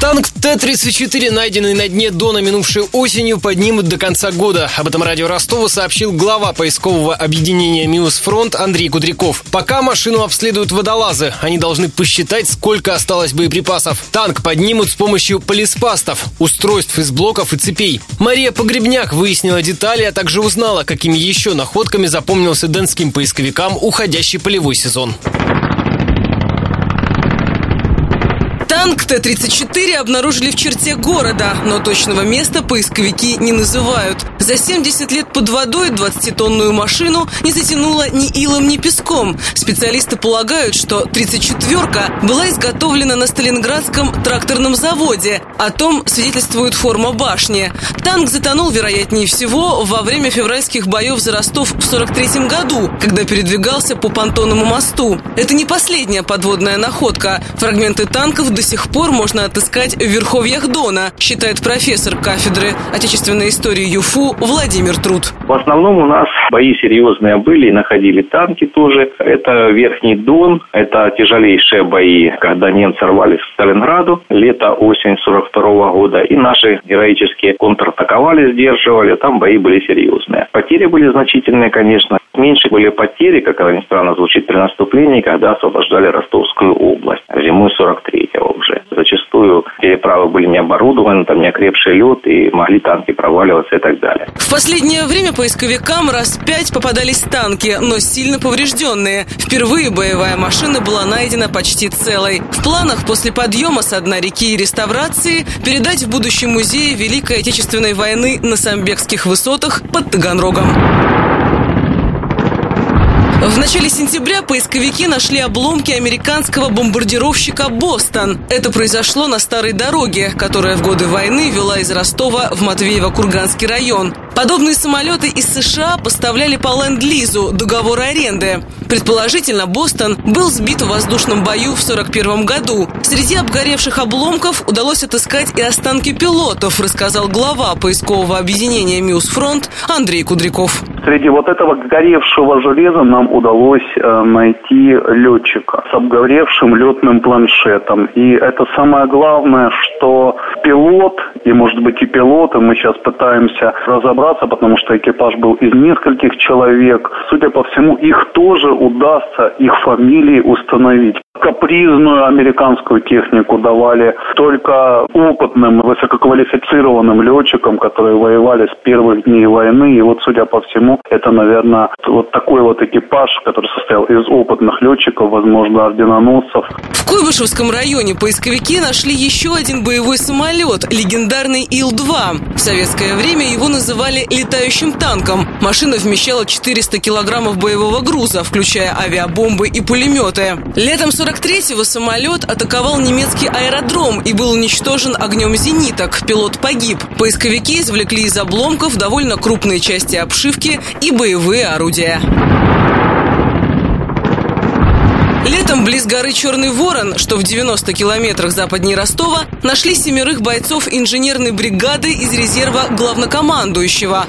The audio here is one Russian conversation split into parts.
Танк Т-34, найденный на дне Дона минувшей осенью, поднимут до конца года. Об этом радио Ростова сообщил глава поискового объединения «Миус Фронт» Андрей Кудряков. Пока машину обследуют водолазы. Они должны посчитать, сколько осталось боеприпасов. Танк поднимут с помощью полиспастов, устройств из блоков и цепей. Мария Погребняк выяснила детали, а также узнала, какими еще находками запомнился донским поисковикам уходящий полевой сезон. Танк Т-34 обнаружили в черте города, но точного места поисковики не называют. За 70 лет под водой 20-тонную машину не затянуло ни илом, ни песком. Специалисты полагают, что 34-ка была изготовлена на Сталинградском тракторном заводе. О том свидетельствует форма башни. Танк затонул, вероятнее всего, во время февральских боев за Ростов в 43 году, когда передвигался по понтонному мосту. Это не последняя подводная находка. Фрагменты танков до сих пор можно отыскать в верховьях Дона, считает профессор кафедры отечественной истории ЮФУ Владимир Труд. В основном у нас бои серьезные были находили танки тоже. Это Верхний Дон, это тяжелейшие бои, когда немцы рвались в Сталинграду, лето-осень 42 года. И наши героические контратаковали, сдерживали, там бои были серьезные. Потери были значительные, конечно. Меньше были потери, как это ни странно звучит, при наступлении, когда освобождали Ростовскую область зимой 43-го уже. Зачастую переправы были не оборудованы, там не окрепший лед, и могли танки проваливаться и так далее. В последнее время поисковикам раз пять попадались танки, но сильно поврежденные. Впервые боевая машина была найдена почти целой. В планах после подъема с дна реки и реставрации передать в будущий музей Великой Отечественной войны на Самбекских высотах под Таганрогом. В начале сентября поисковики нашли обломки американского бомбардировщика «Бостон». Это произошло на старой дороге, которая в годы войны вела из Ростова в Матвеево-Курганский район. Подобные самолеты из США поставляли по ленд-лизу договор аренды. Предположительно, «Бостон» был сбит в воздушном бою в 1941 году. Среди обгоревших обломков удалось отыскать и останки пилотов, рассказал глава поискового объединения «Мьюз Фронт» Андрей Кудряков. Среди вот этого горевшего железа нам удалось э, найти летчика с обгоревшим летным планшетом. И это самое главное, что пилот, и может быть и пилоты, мы сейчас пытаемся разобраться, потому что экипаж был из нескольких человек. Судя по всему, их тоже удастся, их фамилии установить. Капризную американскую технику давали только опытным, высококвалифицированным летчикам, которые воевали с первых дней войны. И вот, судя по всему, это, наверное, вот такой вот экипаж, который состоял из опытных летчиков, возможно, орденоносцев. В Куйбышевском районе поисковики нашли еще один боевой самолет, легендарный Ил-2. В советское время его называли летающим танком. Машина вмещала 400 килограммов боевого груза, включая авиабомбы и пулеметы. Летом 43-го самолет атаковал немецкий аэродром и был уничтожен огнем зениток. Пилот погиб. Поисковики извлекли из обломков довольно крупные части обшивки и боевые орудия. Летом близ горы Черный Ворон, что в 90 километрах западнее Ростова, нашли семерых бойцов инженерной бригады из резерва главнокомандующего.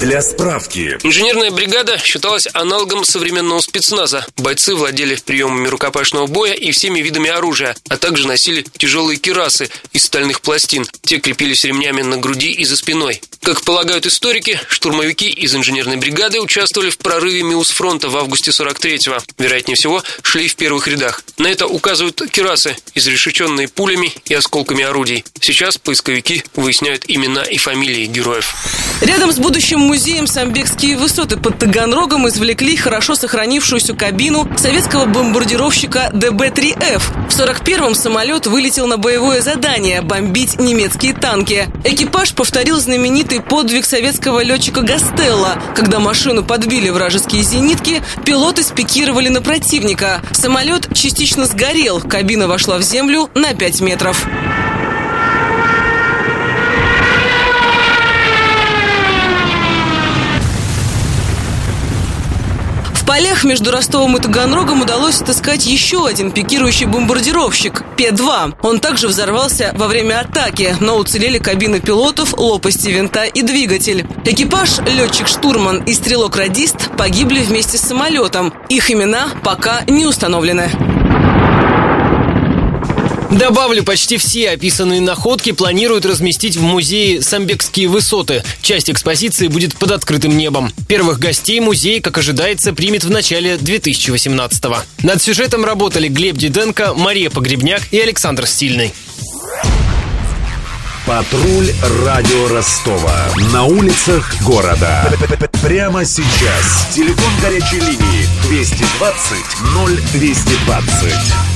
Для справки. Инженерная бригада считалась аналогом современного спецназа. Бойцы владели приемами рукопашного боя и всеми видами оружия, а также носили тяжелые кирасы из стальных пластин. Те крепились ремнями на груди и за спиной. Как полагают историки, штурмовики из инженерной бригады участвовали в прорыве Миусфронта в августе 43-го. Вероятнее всего, шли в первых рядах. На это указывают кирасы, изрешеченные пулями и осколками орудий. Сейчас поисковики выясняют имена и фамилии героев. Рядом с будущим музеем Самбекские высоты под Таганрогом извлекли хорошо сохранившуюся кабину советского бомбардировщика ДБ-3Ф. В 41-м самолет вылетел на боевое задание – бомбить немецкие танки. Экипаж повторил знаменитый подвиг советского летчика Гастелла. Когда машину подбили вражеские зенитки, пилоты спикировали на противника. Самолет частично сгорел, кабина вошла в землю на 5 метров. Полях между Ростовом и Таганрогом удалось отыскать еще один пикирующий бомбардировщик П-2. Он также взорвался во время атаки, но уцелели кабины пилотов, лопасти винта и двигатель. Экипаж, летчик-штурман и стрелок-радист погибли вместе с самолетом. Их имена пока не установлены. Добавлю, почти все описанные находки планируют разместить в музее «Самбекские высоты». Часть экспозиции будет под открытым небом. Первых гостей музей, как ожидается, примет в начале 2018-го. Над сюжетом работали Глеб Диденко, Мария Погребняк и Александр Стильный. Патруль радио Ростова. На улицах города. Прямо сейчас. Телефон горячей линии 220 0220.